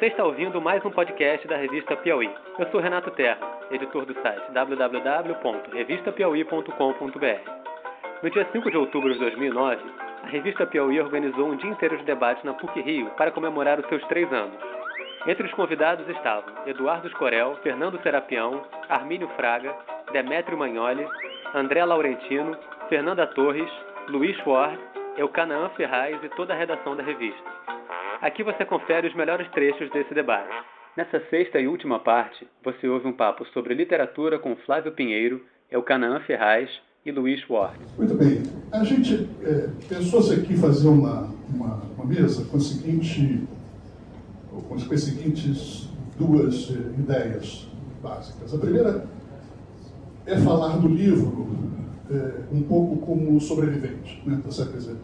Você está ouvindo mais um podcast da revista Piauí. Eu sou Renato Terra, editor do site www.revistapiauí.com.br. No dia 5 de outubro de 2009, a revista Piauí organizou um dia inteiro de debate na PUC Rio para comemorar os seus três anos. Entre os convidados estavam Eduardo Escorel, Fernando Serapião, Armínio Fraga, Demétrio Magnoli, André Laurentino, Fernanda Torres, Luiz Ward, Eucanaã Ferraz e toda a redação da revista. Aqui você confere os melhores trechos desse debate. Nessa sexta e última parte, você ouve um papo sobre literatura com Flávio Pinheiro, Eucanaã Ferraz e Luiz Ward. Muito bem. A gente é, pensou-se aqui fazer uma, uma, uma, mesa com, a seguinte, com as seguintes duas é, ideias básicas. A primeira é falar do livro é, um pouco como sobrevivente. Né? Tá certo? Quer dizer,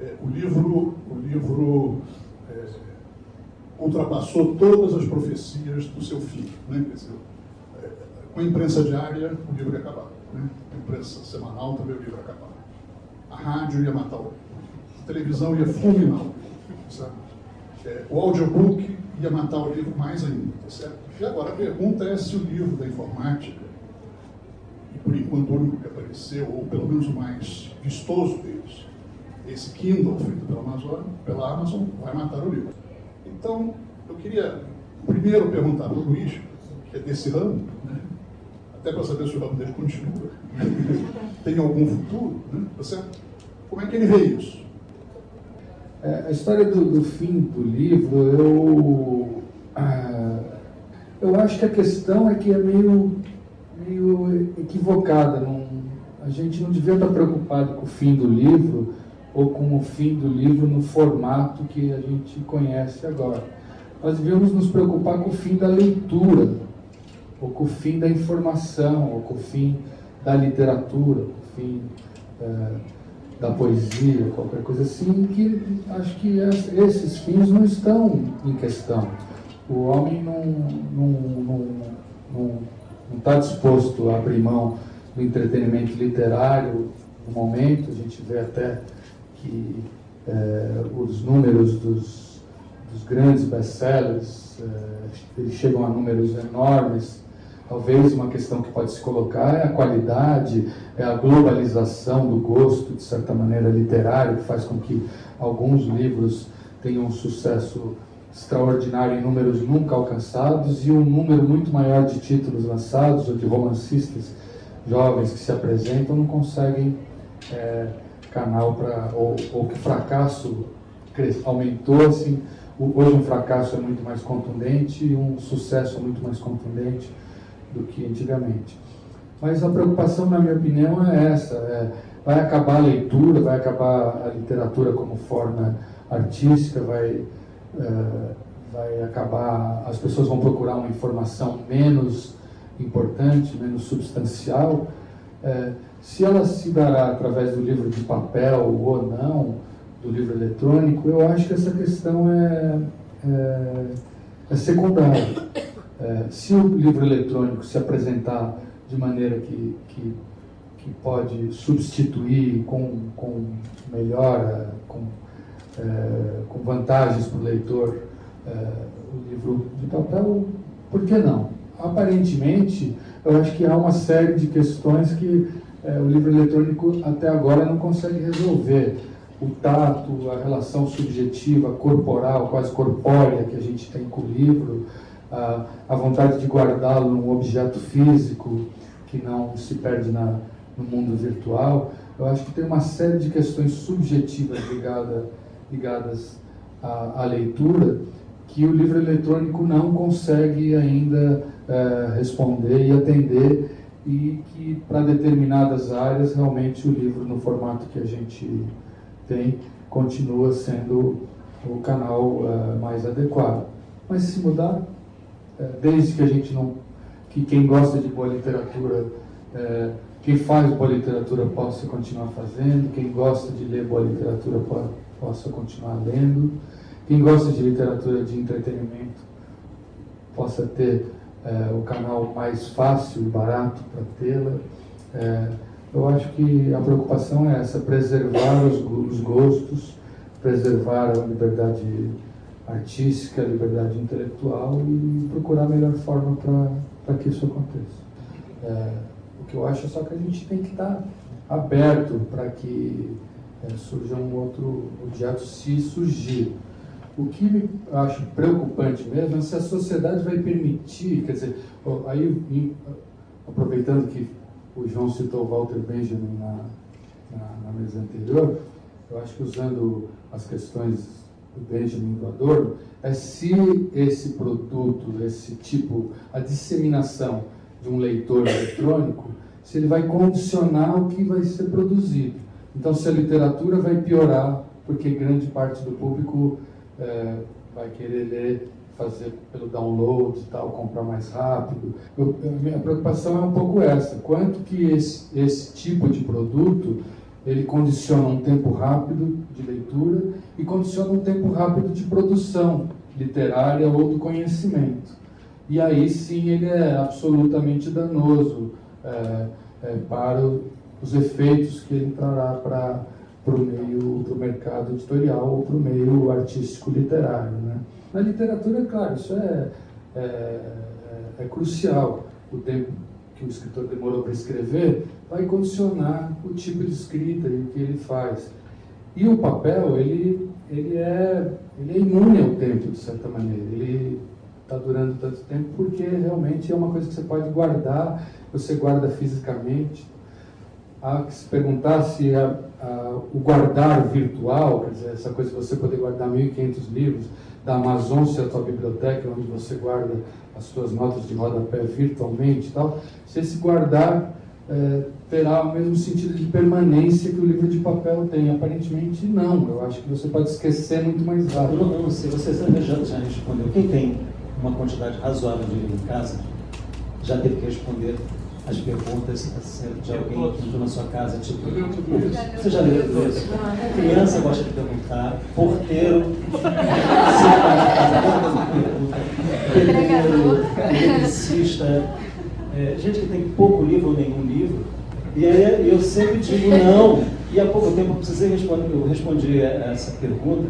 é, o livro, o livro é, ultrapassou todas as profecias do seu fim. Né? Quer dizer, é, com a imprensa diária, o livro ia acabar. Né? A imprensa semanal também o livro ia acabar. A rádio ia matar o livro. A televisão ia fulminar o livro. É, o audiobook ia matar o livro mais ainda. Tá certo? E agora a pergunta é se o livro da informática, por enquanto o único que apareceu, ou pelo menos o mais vistoso deles, esse Kindle feito pela Amazon, pela Amazon vai matar o livro. Então, eu queria primeiro perguntar para o Luiz, que é desse ramo, né? até para saber se o ramo dele continua, tem algum futuro, né? Você, como é que ele vê isso? É, a história do, do, fim do livro, eu, ah, eu acho que a questão é que é meio, meio equivocada. Não, a gente não devia estar preocupado com o fim do livro, ou com o fim do livro no formato que a gente conhece agora. Nós devemos nos preocupar com o fim da leitura, ou com o fim da informação, ou com o fim da literatura, com o fim é, da poesia, qualquer coisa assim, que acho que esses fins não estão em questão. O homem não está disposto a abrir mão do entretenimento literário no momento, a gente vê até que é, os números dos, dos grandes best-sellers eles chegam a números enormes. Talvez uma questão que pode se colocar é a qualidade, é a globalização do gosto, de certa maneira, literário, que faz com que alguns livros tenham um sucesso extraordinário em números nunca alcançados e um número muito maior de títulos lançados ou de romancistas jovens que se apresentam não conseguem é, canal para ou, ou, que o fracasso aumentou assim hoje um fracasso é muito mais contundente e um sucesso é muito mais contundente do que antigamente. Mas a preocupação na minha opinião é essa é, vai acabar a leitura vai acabar a literatura como forma artística vai é, vai acabar as pessoas vão procurar uma informação menos importante menos substancial é, se ela se dará através do livro de papel ou não, do livro eletrônico, eu acho que essa questão é, é, é secundária. É, se o livro eletrônico se apresentar de maneira que, que, que pode substituir com, com melhora, com, é, com vantagens para o leitor é, o livro de papel, por que não? Aparentemente, eu acho que há uma série de questões que é, o livro eletrônico até agora não consegue resolver. O tato, a relação subjetiva, corporal, quase corpórea que a gente tem com o livro, a, a vontade de guardá-lo num objeto físico que não se perde na, no mundo virtual. Eu acho que tem uma série de questões subjetivas ligada, ligadas à, à leitura que o livro eletrônico não consegue ainda é, responder e atender e que para determinadas áreas realmente o livro no formato que a gente tem continua sendo o canal uh, mais adequado. Mas se mudar, uh, desde que a gente não, que quem gosta de boa literatura, uh, quem faz boa literatura possa continuar fazendo, quem gosta de ler boa literatura po possa continuar lendo, quem gosta de literatura de entretenimento possa ter é, o canal mais fácil e barato para tê-la. É, eu acho que a preocupação é essa, preservar os, os gostos, preservar a liberdade artística, liberdade intelectual e procurar a melhor forma para que isso aconteça. É, o que eu acho é só que a gente tem que estar aberto para que é, surja um outro objeto se surgir. O que me acho preocupante mesmo é se a sociedade vai permitir, quer dizer, aí aproveitando que o João citou Walter Benjamin na, na, na mesa anterior, eu acho que usando as questões do Benjamin do Adorno, é se esse produto, esse tipo, a disseminação de um leitor eletrônico, se ele vai condicionar o que vai ser produzido. Então, se a literatura vai piorar, porque grande parte do público é, vai querer ler, fazer pelo download e tal, comprar mais rápido. Eu, minha preocupação é um pouco essa: quanto que esse, esse tipo de produto ele condiciona um tempo rápido de leitura e condiciona um tempo rápido de produção literária ou do conhecimento. E aí sim ele é absolutamente danoso é, é, para os efeitos que ele trará para o meio, para o mercado editorial ou para o meio artístico literário. Né? Na literatura, claro, isso é, é, é, é crucial. O tempo que o escritor demorou para escrever vai condicionar o tipo de escrita e o que ele faz. E o papel, ele, ele, é, ele é imune ao tempo, de certa maneira. Ele está durando tanto tempo porque realmente é uma coisa que você pode guardar, você guarda fisicamente. Há que se perguntar se a, a, o guardar virtual, quer dizer, essa coisa de você poder guardar 1.500 livros, da Amazon ser a tua biblioteca, onde você guarda as suas notas de rodapé virtualmente e tal, se esse guardar é, terá o mesmo sentido de permanência que o livro de papel tem. Aparentemente, não. Eu acho que você pode esquecer muito mais rápido. Não, não sei, você já, já respondeu. Quem tem uma quantidade razoável de livro em casa já teve que responder as perguntas de alguém que entrou na sua casa, tipo, você já leu isso? Criança gosta de perguntar, porteiro, pedreiro, eletricista, é, gente que tem pouco livro ou nenhum livro, e aí eu sempre digo não, e há pouco tempo eu precisei responder, eu respondi essa pergunta,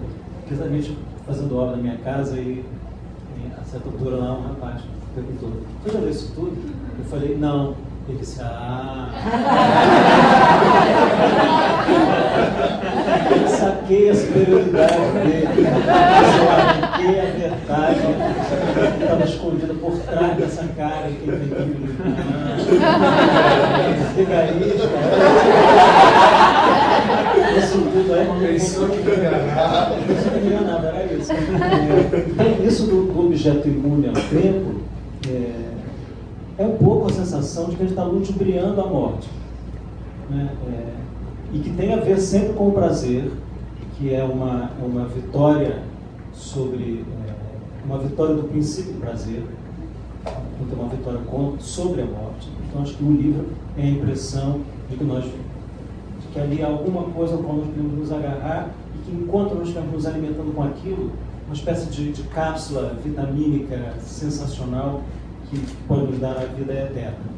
exatamente fazendo obra na minha casa, e, e a certa altura lá um rapaz perguntou, você já leu isso tudo? Eu falei, não. Ele disse, ah. Saquei a superioridade dele. Arranquei a verdade que estava escondida por trás dessa cara que ele tem que Vigarista. Isso tudo aí. Pensou que enganava. Pensou que enganava, era isso. Então, isso do objeto imune ao tempo. É, é um pouco a sensação de que a gente está ludibriando a morte. Né? É, e que tem a ver sempre com o prazer, que é uma, uma vitória sobre. É, uma vitória do princípio do prazer, então uma vitória sobre a morte. Então acho que o livro é a impressão de que nós de que ali há alguma coisa ao qual nós podemos nos agarrar e que enquanto nós estamos nos alimentando com aquilo, uma espécie de, de cápsula vitamínica sensacional que pode nos dar a vida eterna.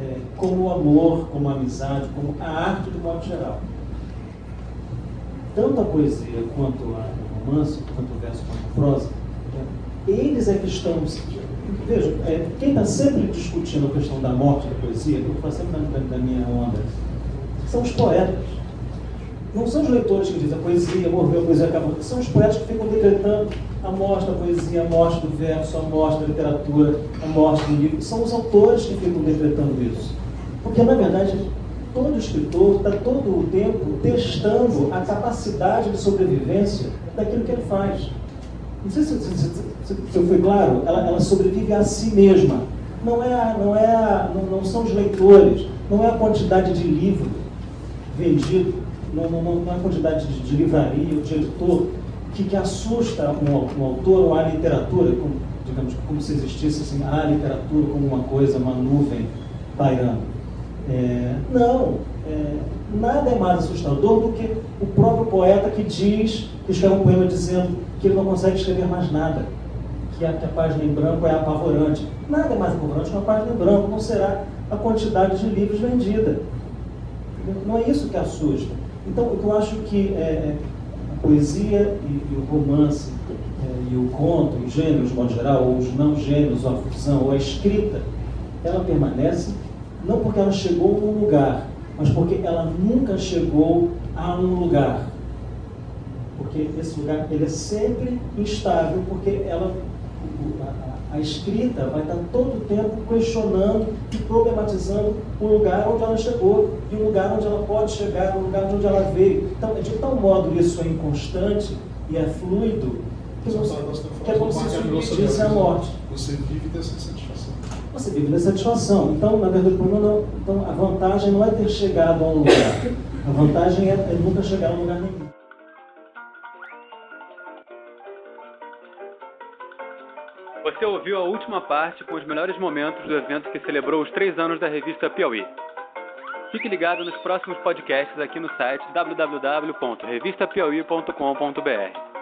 É, como o amor, como a amizade, como a arte de modo geral. Tanto a poesia quanto o romance, quanto o verso quanto a prosa, é, eles é que estão. Veja, é, quem está sempre discutindo a questão da morte da poesia, eu vou sempre da minha onda, são os poetas. Não são os leitores que dizem a poesia morreu, a poesia acabou. São os poetas que ficam decretando a morte da poesia, a morte do verso, a da literatura, a morte do livro. São os autores que ficam decretando isso. Porque, na verdade, todo escritor está todo o tempo testando a capacidade de sobrevivência daquilo que ele faz. Não sei se, se, se, se eu fui claro, ela, ela, sobrevive a si mesma. Não, é, não, é, não, não são os leitores, não é a quantidade de livro vendido não, não, não é a quantidade de, de livraria de editor que, que assusta um, um, autor ou a literatura, como, digamos, como se existisse assim, a literatura como uma coisa, uma nuvem pairando. É, não, é, nada é mais assustador do que o próprio poeta que diz, que escreve um poema dizendo que ele não consegue escrever mais nada, que a, que a página em branco é apavorante. Nada é mais apavorante que uma página em branco, não será a quantidade de livros vendida. Não é isso que assusta. Então, eu acho que é, é poesia e, e o romance é, e o conto, os gêneros de modo geral, ou os não gêneros, ou a fusão, ou a escrita, ela permanece não porque ela chegou num lugar, mas porque ela nunca chegou a um lugar. Porque esse lugar ele é sempre instável, porque ela, a, a, a escrita vai estar todo o tempo questionando e problematizando o lugar onde ela chegou e o lugar onde ela pode chegar, o lugar de onde ela veio. Então, de tal modo isso é inconstante e é fluido que, você, que é como se submitisse à morte. Você vive dessa satisfação. Você vive dessa satisfação. Então, na verdade, o problema não, então, a vantagem não é ter chegado a um lugar. A vantagem é, é nunca chegar a um lugar nenhum. Você ouviu a última parte com os melhores momentos do evento que celebrou os três anos da revista Piauí. Fique ligado nos próximos podcasts aqui no site www.revistapiauí.com.br.